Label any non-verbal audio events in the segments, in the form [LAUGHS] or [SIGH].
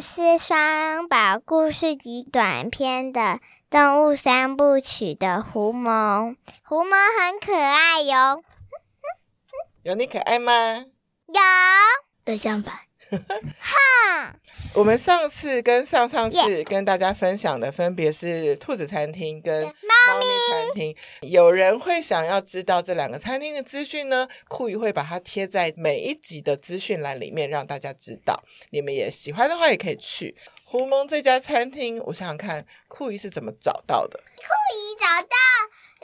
是双宝故事集短篇的动物三部曲的狐獴。狐獴很可爱哟，有你可爱吗？有，的相反。哼。[LAUGHS] 我们上次跟上上次跟大家分享的分别是兔子餐厅跟猫咪餐厅。有人会想要知道这两个餐厅的资讯呢？酷鱼会把它贴在每一集的资讯栏里面，让大家知道。你们也喜欢的话，也可以去胡蒙这家餐厅。我想想看，酷鱼是怎么找到的？酷鱼找到。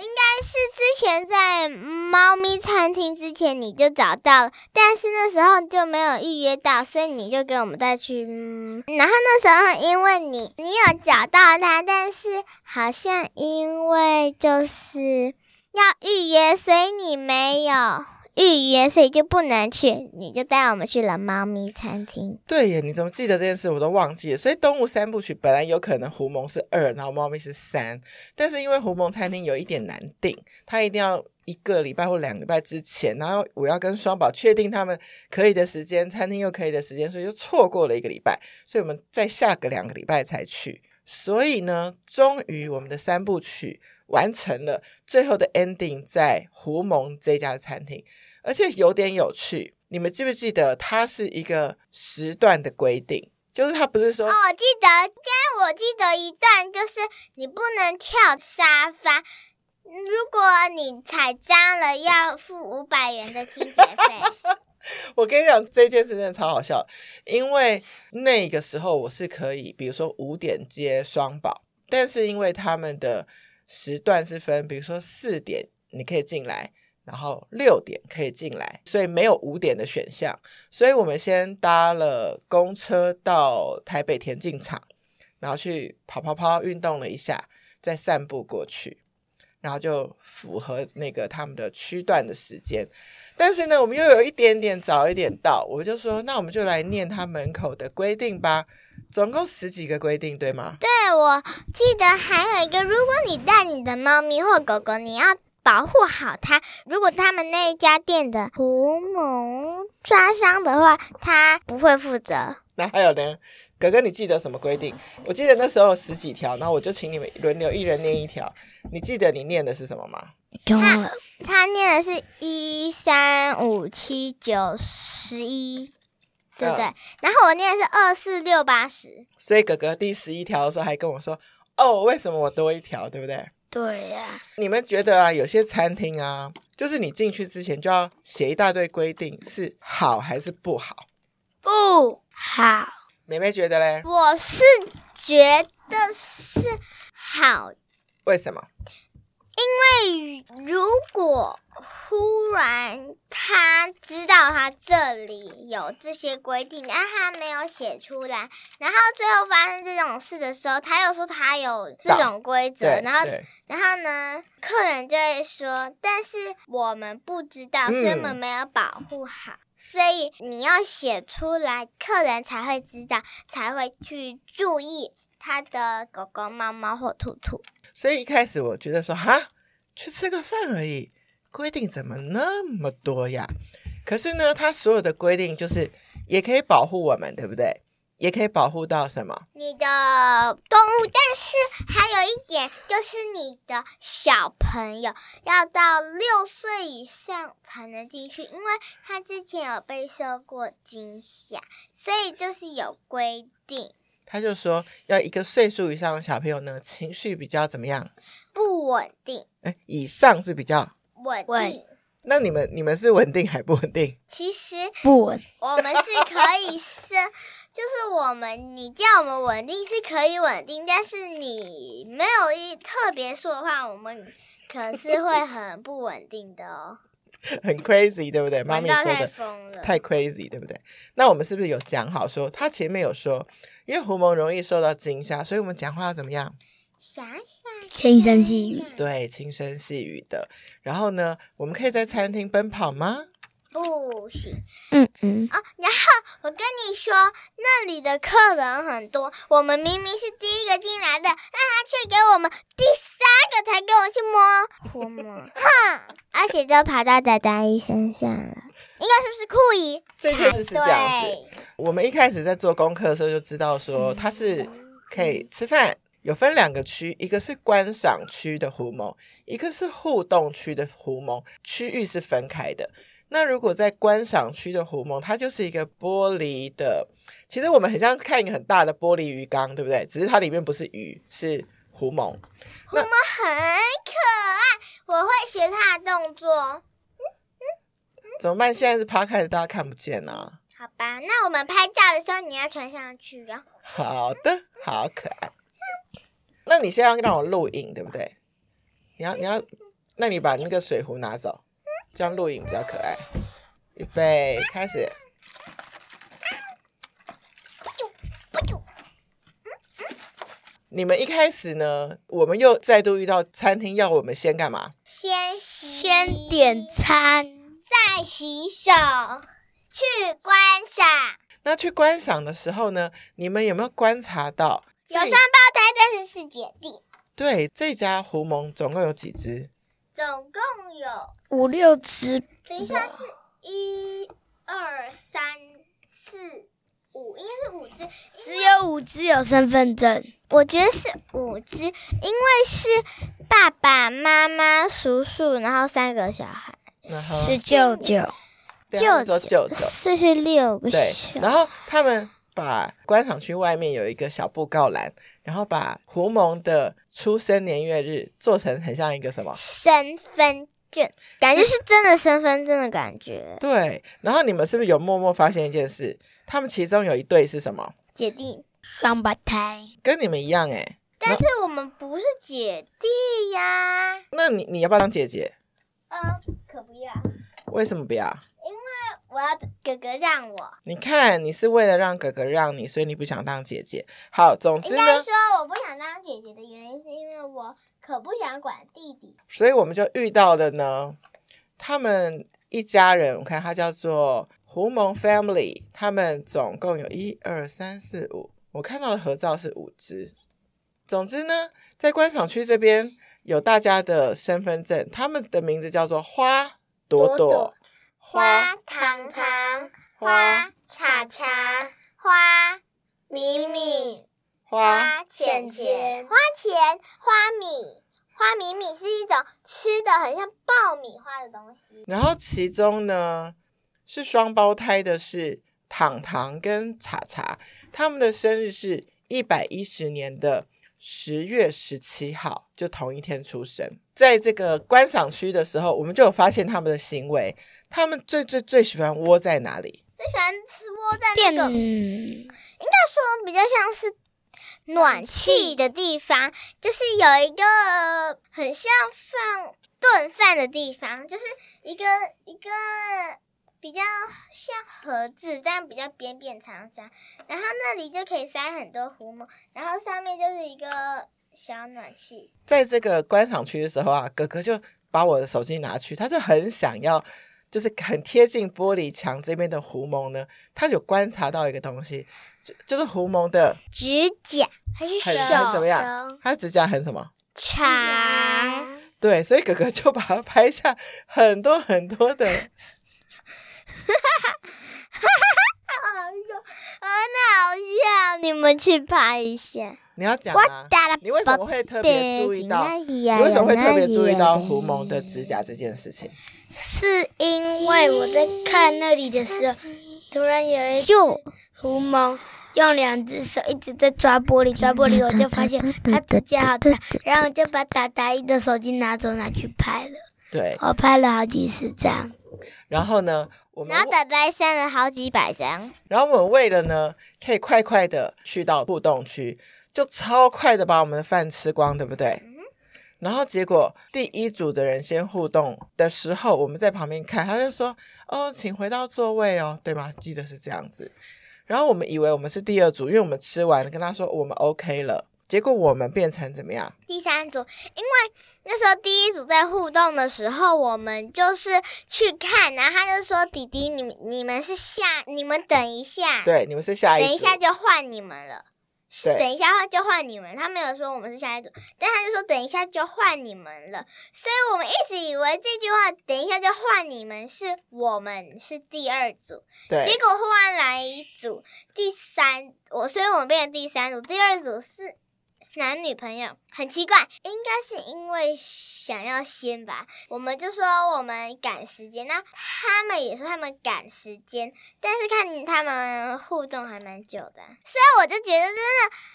应该是之前在猫咪餐厅之前你就找到了，但是那时候就没有预约到，所以你就给我们带去。嗯，然后那时候因为你你有找到它，但是好像因为就是要预约，所以你没有。预约，所以就不能去，你就带我们去了猫咪餐厅。对耶，你怎么记得这件事？我都忘记了。所以动物三部曲本来有可能狐獴是二，然后猫咪是三，但是因为狐獴餐厅有一点难订，它一定要一个礼拜或两个礼拜之前，然后我要跟双宝确定他们可以的时间，餐厅又可以的时间，所以就错过了一个礼拜，所以我们再下个两个礼拜才去。所以呢，终于我们的三部曲完成了，最后的 ending 在狐獴这家餐厅。而且有点有趣，你们记不记得它是一个时段的规定？就是它不是说……哦，我记得，该我记得一段，就是你不能跳沙发，如果你踩脏了，要付五百元的清洁费。[LAUGHS] 我跟你讲，这件事真的超好笑，因为那个时候我是可以，比如说五点接双宝，但是因为他们的时段是分，比如说四点你可以进来。然后六点可以进来，所以没有五点的选项。所以我们先搭了公车到台北田径场，然后去跑跑跑，运动了一下，再散步过去，然后就符合那个他们的区段的时间。但是呢，我们又有一点点早一点到，我就说，那我们就来念他门口的规定吧。总共十几个规定，对吗？对，我记得还有一个，如果你带你的猫咪或狗狗，你要。保护好它。如果他们那一家店的狐獴抓伤的话，他不会负责。那还有呢？哥哥，你记得什么规定？我记得那时候有十几条，然后我就请你们轮流一人念一条。你记得你念的是什么吗？他他念的是一三五七九十一，对不对？嗯、然后我念的是二四六八十。所以哥哥第十一条的时候还跟我说：“哦，为什么我多一条？对不对？”对呀、啊，你们觉得啊，有些餐厅啊，就是你进去之前就要写一大堆规定，是好还是不好？不好。妹妹觉得嘞？我是觉得是好。为什么？因为如果忽然他知道他这里有这些规定，但他没有写出来，然后最后发生这种事的时候，他又说他有这种规则，然后然后呢，客人就会说，但是我们不知道，所以我们没有保护好，嗯、所以你要写出来，客人才会知道，才会去注意他的狗狗、猫猫或兔兔。所以一开始我觉得说，哈，去吃个饭而已，规定怎么那么多呀？可是呢，它所有的规定就是也可以保护我们，对不对？也可以保护到什么？你的动物，但是还有一点就是你的小朋友要到六岁以上才能进去，因为他之前有被受过惊吓，所以就是有规定。他就说，要一个岁数以上的小朋友呢，情绪比较怎么样？不稳定。哎，以上是比较稳定。那你们你们是稳定还不稳定？[LAUGHS] 其实不稳。我们是可以是，[LAUGHS] 就是我们你叫我们稳定是可以稳定，但是你没有一特别说的话，我们可是会很不稳定的哦。[LAUGHS] 很 crazy，对不对？妈咪说的太，太 crazy，对不对？那我们是不是有讲好说，他前面有说？因为狐獴容易受到惊吓，所以我们讲话要怎么样？小小轻声细语。对，轻声细语的。然后呢，我们可以在餐厅奔跑吗？不行。嗯嗯。哦，然后我跟你说，那里的客人很多，我们明明是第一个进来的，但他却给我们第三个才给我去摸狐獴。哼，而且都跑到仔仔医身上了，应该说是酷姨。这件事是这样子。我们一开始在做功课的时候就知道说它是可以吃饭，有分两个区，一个是观赏区的狐獴，一个是互动区的狐獴，区域是分开的。那如果在观赏区的狐獴，它就是一个玻璃的，其实我们很像看一个很大的玻璃鱼缸，对不对？只是它里面不是鱼，是狐獴。狐獴很可爱，我会学它的动作。怎么办？现在是 Podcast，大家看不见啊。好吧，那我们拍照的时候你要传上去，然后。好的，好可爱。那你现在要让我录影，对不对？你要，你要，那你把那个水壶拿走，这样录影比较可爱。预备，开始。你们一开始呢，我们又再度遇到餐厅要我们先干嘛？先先点餐，再洗手，去观赏。那去观赏的时候呢，你们有没有观察到有双胞胎，但是是姐弟？对，这家狐獴总共有几只？总共有五六只。等一下，是一二三四五，应该是五只。只有五只有身份证。我觉得是五只，因为是爸爸妈妈、叔叔，然后三个小孩，是舅舅，舅舅，舅舅，这是六个。对，然后他们把观赏区外面有一个小布告栏，然后把胡蒙的出生年月日做成很像一个什么身份证，感觉是真的身份证的感觉。对，然后你们是不是有默默发现一件事？他们其中有一对是什么？姐弟。双胞胎跟你们一样哎，但是我们不是姐弟呀。那你你要不要当姐姐？呃，可不要。为什么不要？因为我要哥哥让我。你看，你是为了让哥哥让你，所以你不想当姐姐。好，总之呢，应该说我不想当姐姐的原因是因为我可不想管弟弟。所以我们就遇到了呢，他们一家人，我看他叫做胡蒙 Family，他们总共有一二三四五。我看到的合照是五只。总之呢，在观赏区这边有大家的身份证，他们的名字叫做花朵朵、花糖糖、花茶茶、花米米、花钱钱、花钱、花米、花米米是一种吃的很像爆米花的东西。然后其中呢，是双胞胎的是。糖糖跟茶茶，他们的生日是一百一十年的十月十七号，就同一天出生。在这个观赏区的时候，我们就有发现他们的行为。他们最最最喜欢窝在哪里？最喜欢吃窝在那个，应该说比较像是暖气的地方，就是有一个很像放炖饭的地方，就是一个一个。比较像盒子，但比较扁扁长长，然后那里就可以塞很多狐獴，然后上面就是一个小暖气。在这个观赏区的时候啊，哥哥就把我的手机拿去，他就很想要，就是很贴近玻璃墙这边的狐獴呢，他有观察到一个东西，就就是狐獴的指甲还是很很怎么样？他指甲很什么？长。对，所以哥哥就把它拍下很多很多的。你们去拍一下。你要讲啊？你为什么会特别注意到？你为什么会特别注意到狐獴的指甲这件事情？是因为我在看那里的时候，突然有一就狐獴用两只手一直在抓玻璃，抓玻璃，我就发现他指甲好长，然后我就把大大一的手机拿走拿去拍了。对，我拍了好几十张。然后呢？然后等待删了好几百张。然后我们为了呢，可以快快的去到互动区，就超快的把我们的饭吃光，对不对？嗯、然后结果第一组的人先互动的时候，我们在旁边看，他就说：“哦，请回到座位哦，对吗？”记得是这样子。然后我们以为我们是第二组，因为我们吃完跟他说我们 OK 了。结果我们变成怎么样？第三组，因为那时候第一组在互动的时候，我们就是去看，然后他就说：“弟弟，你们你们是下，你们等一下，对，你们是下一组，等一下就换你们了。”是等一下就换你们。他没有说我们是下一组，但他就说等一下就换你们了。所以我们一直以为这句话“等一下就换你们”是我们是第二组，对。结果忽然来一组第三，我所以我们变成第三组，第二组是。男女朋友很奇怪，应该是因为想要先吧。我们就说我们赶时间，那他们也说他们赶时间，但是看他们互动还蛮久的，所以我就觉得真的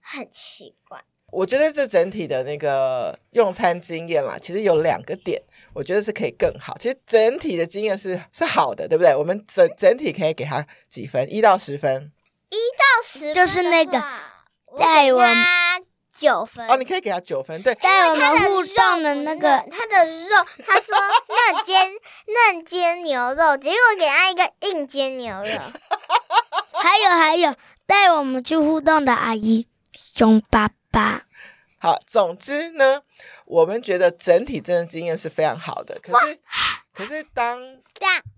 很奇怪。我觉得这整体的那个用餐经验啦，其实有两个点，我觉得是可以更好。其实整体的经验是是好的，对不对？我们整整体可以给他几分？一到十分？一到十分就是那个带我九分哦，你可以给他九分，对，带我们互动的那个他的肉，他说嫩煎嫩煎牛肉，结果给他一个硬煎牛肉。[LAUGHS] 还有还有，带我们去互动的阿姨凶巴巴。好，总之呢，我们觉得整体真的经验是非常好的。可是，可是当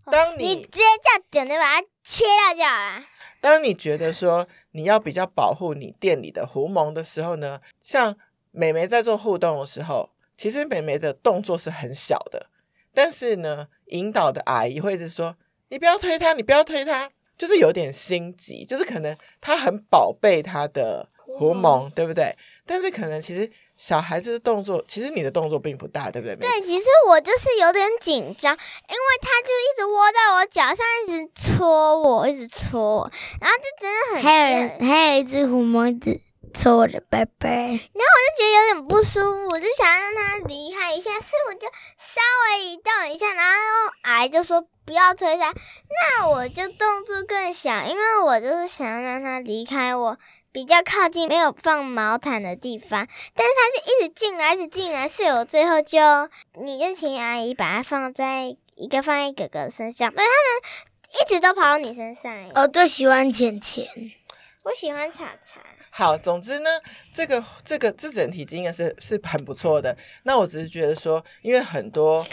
当你，你直接叫点的把它切掉就好了。当你觉得说你要比较保护你店里的狐獴的时候呢，像美眉在做互动的时候，其实美眉的动作是很小的，但是呢，引导的阿姨会一直说：“你不要推她，你不要推她。”就是有点心急，就是可能她很宝贝她的狐獴，对不对？但是可能其实。小孩子的动作，其实你的动作并不大，对不对？对，其实我就是有点紧张，因为他就一直窝在我脚上，一直搓我，一直搓我，然后就真的很。还有人，还有一只狐獴一直戳我的背背，然后我就觉得有点不舒服，我就想让他离开一下，所以我就稍微移动一下，然后阿姨就说不要推他，那我就动作更小，因为我就是想让他离开我。比较靠近没有放毛毯的地方，但是他是一直进来，一直进来，室友最后就你就请阿姨把它放在一个放在哥哥身上，那他们一直都跑到你身上。我最喜欢钱钱，我喜欢茶茶。好，总之呢，这个这个这整体经验是是很不错的。那我只是觉得说，因为很多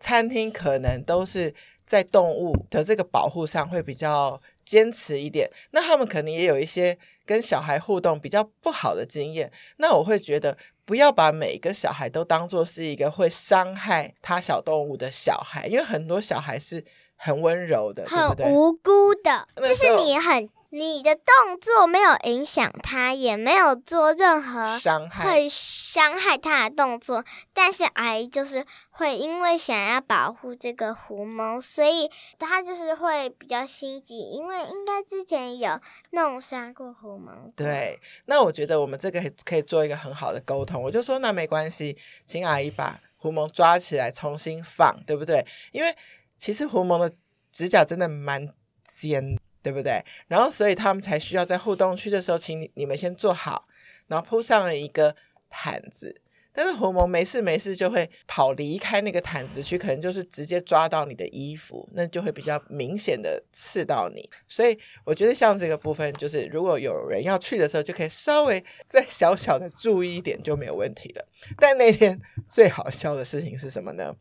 餐厅可能都是在动物的这个保护上会比较坚持一点，那他们可能也有一些。跟小孩互动比较不好的经验，那我会觉得不要把每一个小孩都当做是一个会伤害他小动物的小孩，因为很多小孩是很温柔的，很对不对？无辜的，就是你很。你的动作没有影响他，也没有做任何伤害会伤害他的动作，但是阿姨就是会因为想要保护这个狐獴，所以他就是会比较心急，因为应该之前有弄伤过狐獴。对，那我觉得我们这个可以做一个很好的沟通，我就说那没关系，请阿姨把狐獴抓起来重新放，对不对？因为其实狐獴的指甲真的蛮尖。对不对？然后，所以他们才需要在互动区的时候，请你你们先坐好，然后铺上了一个毯子。但是狐獴没事没事就会跑离开那个毯子去，可能就是直接抓到你的衣服，那就会比较明显的刺到你。所以我觉得像这个部分，就是如果有人要去的时候，就可以稍微再小小的注意一点就没有问题了。但那天最好笑的事情是什么呢？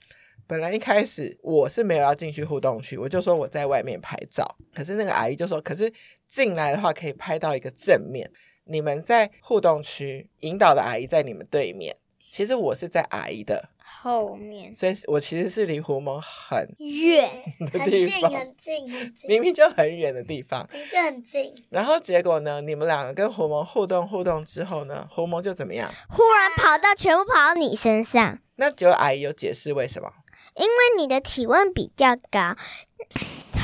本来一开始我是没有要进去互动区，我就说我在外面拍照。可是那个阿姨就说，可是进来的话可以拍到一个正面。你们在互动区引导的阿姨在你们对面，其实我是在阿姨的后面，所以我其实是离狐獴很远的地方，很近很近很近，明明就很远的地方，明明就很近。然后结果呢，你们两个跟狐獴互动互动之后呢，狐獴就怎么样？忽然跑到全部跑到你身上。那结果阿姨有解释为什么？因为你的体温比较高，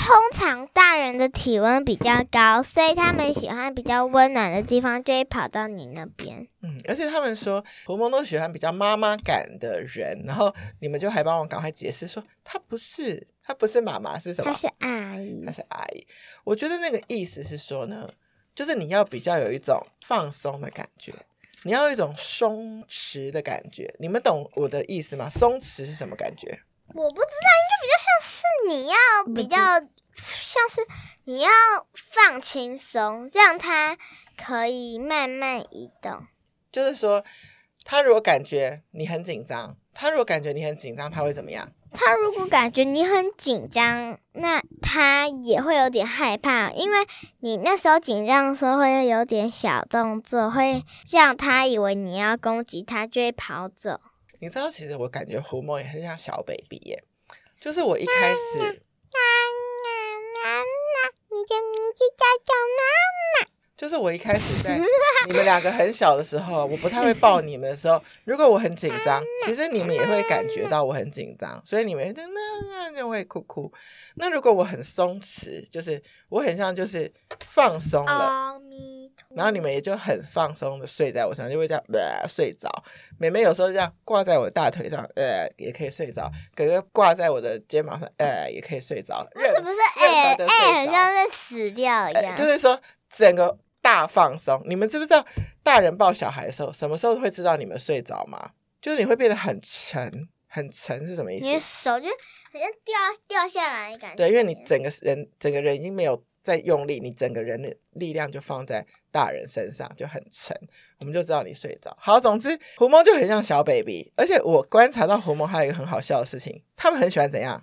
通常大人的体温比较高，所以他们喜欢比较温暖的地方，就会跑到你那边。嗯，而且他们说婆婆都喜欢比较妈妈感的人，然后你们就还帮我赶快解释说，他不是，他不是妈妈，是什么？他是阿姨，他是阿姨。我觉得那个意思是说呢，就是你要比较有一种放松的感觉。你要有一种松弛的感觉，你们懂我的意思吗？松弛是什么感觉？我不知道，应该比较像是你要比较像是你要放轻松，让他可以慢慢移动。就是说，他如果感觉你很紧张，他如果感觉你很紧张，他会怎么样？他如果感觉你很紧张，那他也会有点害怕，因为你那时候紧张的时候会有点小动作，会让他以为你要攻击他，就会跑走。你知道，其实我感觉胡梦也很像小 baby 耶，就是我一开始，妈妈妈妈，你的名字叫叫妈妈。就是我一开始在你们两个很小的时候，我不太会抱你们的时候，如果我很紧张，其实你们也会感觉到我很紧张，所以你们就那就会哭哭。那如果我很松弛，就是我很像就是放松了，然后你们也就很放松的睡在我身上，就会这样呃睡着。妹妹有时候这样挂在我的大腿上，呃也可以睡着。哥哥挂在我的肩膀上，呃也可以睡着。那是不是哎哎，很像是死掉一样？呃，就是说整个。大放松，你们知不知道大人抱小孩的时候，什么时候会知道你们睡着吗？就是你会变得很沉，很沉是什么意思？你的手就好像掉掉下来感觉。对，因为你整个人整个人已经没有在用力，你整个人的力量就放在大人身上，就很沉，我们就知道你睡着。好，总之胡蒙就很像小 baby，而且我观察到胡蒙还有一个很好笑的事情，他们很喜欢怎样？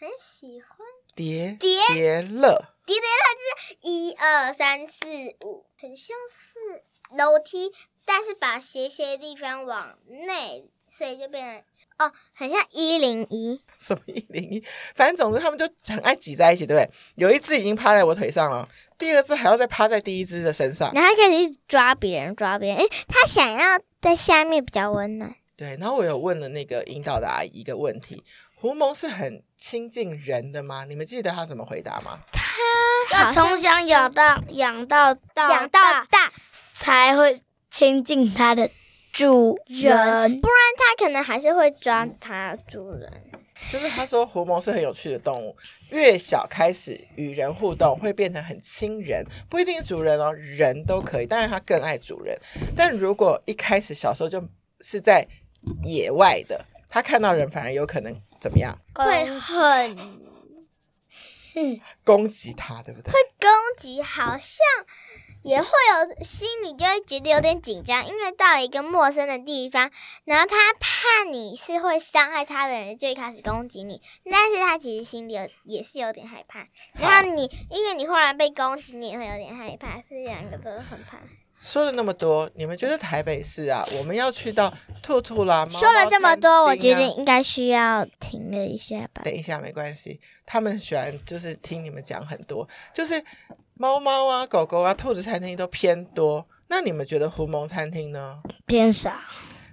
很喜欢叠叠叠乐。叠叠乐就是一二三四五，很像是楼梯，但是把斜斜的地方往内，所以就变成哦，很像一零一。什么一零一？反正总之他们就很爱挤在一起，对不对？有一只已经趴在我腿上了，第二只还要再趴在第一只的身上，然后开始一直抓别人，抓别人。诶，他想要在下面比较温暖。对，然后我有问了那个引导的阿姨一个问题。狐獴是很亲近人的吗？你们记得他怎么回答吗？他要从小养到养到大养到大，才会亲近它的主人，不然它可能还是会抓它主人。就是他说狐獴是很有趣的动物，越小开始与人互动会变成很亲人，不一定是主人哦，人都可以。当然它更爱主人，但如果一开始小时候就是在野外的，他看到人反而有可能。怎么样？会很 [LAUGHS] 攻击他，对不对？会攻击，好像也会有心里就会觉得有点紧张，因为到了一个陌生的地方，然后他怕你是会伤害他的人，就会开始攻击你。但是他其实心里有也是有点害怕。然后你因为你忽然被攻击，你也会有点害怕，是两个都很怕。说了那么多，你们觉得台北市啊，我们要去到兔兔啦？猫猫说了这么多，啊、我觉得应该需要停了一下吧。等一下，没关系，他们喜欢就是听你们讲很多，就是猫猫啊、狗狗啊、兔子餐厅都偏多。那你们觉得狐獴餐厅呢？偏少，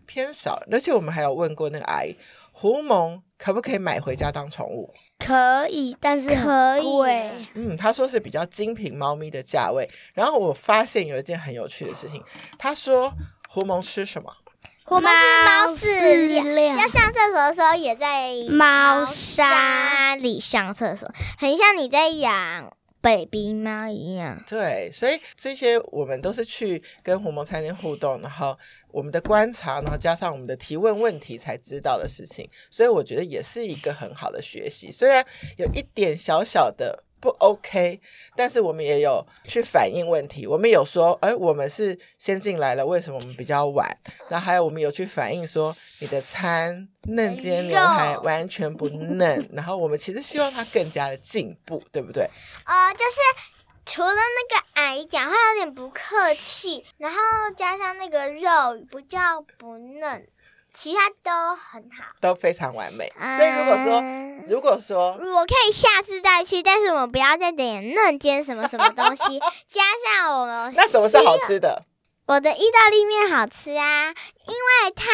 偏少。而且我们还有问过那个阿姨，狐獴可不可以买回家当宠物？可以，但是可以。嗯，他说是比较精品猫咪的价位。然后我发现有一件很有趣的事情，他说狐獴吃什么？狐獴吃猫饲料，要上厕所的时候也在猫砂里上厕所，很像你在养。Baby 猫一样，对，所以这些我们都是去跟狐獴餐厅互动，然后我们的观察，然后加上我们的提问问题才知道的事情，所以我觉得也是一个很好的学习，虽然有一点小小的。不 OK，但是我们也有去反映问题。我们有说，哎，我们是先进来了，为什么我们比较晚？然后还有我们有去反映说，你的餐嫩煎牛排完全不嫩。然后我们其实希望它更加的进步，对不对？呃，就是除了那个阿姨讲话有点不客气，然后加上那个肉比较不嫩。其他都很好，都非常完美。嗯、所以如果说，如果说我可以下次再去，但是我们不要再点嫩煎什么什么东西，[LAUGHS] 加上我们那什么是好吃的？我的意大利面好吃啊，因为它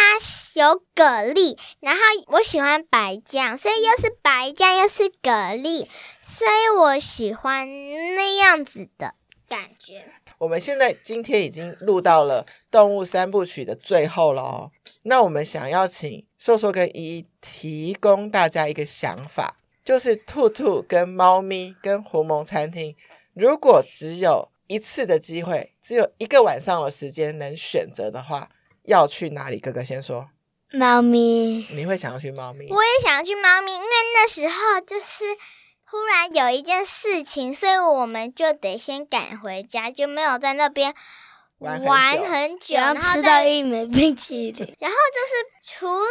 有蛤蜊，然后我喜欢白酱，所以又是白酱又是蛤蜊，所以我喜欢那样子的感觉。我们现在今天已经录到了动物三部曲的最后了哦。那我们想要请瘦瘦跟依依提供大家一个想法，就是兔兔跟猫咪跟狐獴餐厅，如果只有一次的机会，只有一个晚上的时间能选择的话，要去哪里？哥哥先说。猫咪。你会想要去猫咪？我也想要去猫咪，因为那时候就是忽然有一件事情，所以我们就得先赶回家，就没有在那边。玩玩很很久，然然后后吃到再一枚冰淇淋。[LAUGHS] 然后就是除了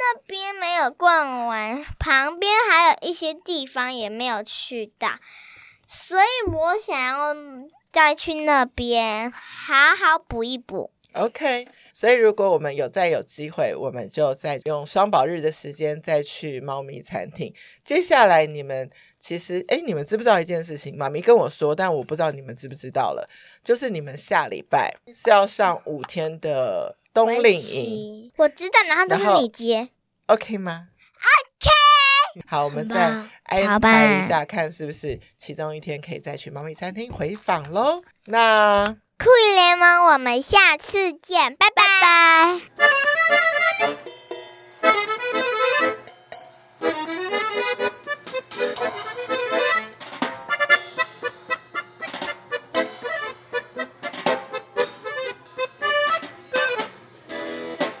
那边没有逛完，旁边还有一些地方也没有去到，所以我想要再去那边好好补一补。OK，所以如果我们有再有机会，我们就再用双宝日的时间再去猫咪餐厅。接下来你们其实，哎，你们知不知道一件事情？妈咪跟我说，但我不知道你们知不知道了。就是你们下礼拜是要上五天的冬令营我知道，然后都是你接。，OK 吗？OK。好，我们再安排一下，看是不是其中一天可以再去猫咪餐厅回访喽。那。酷影联盟我们下次见拜拜。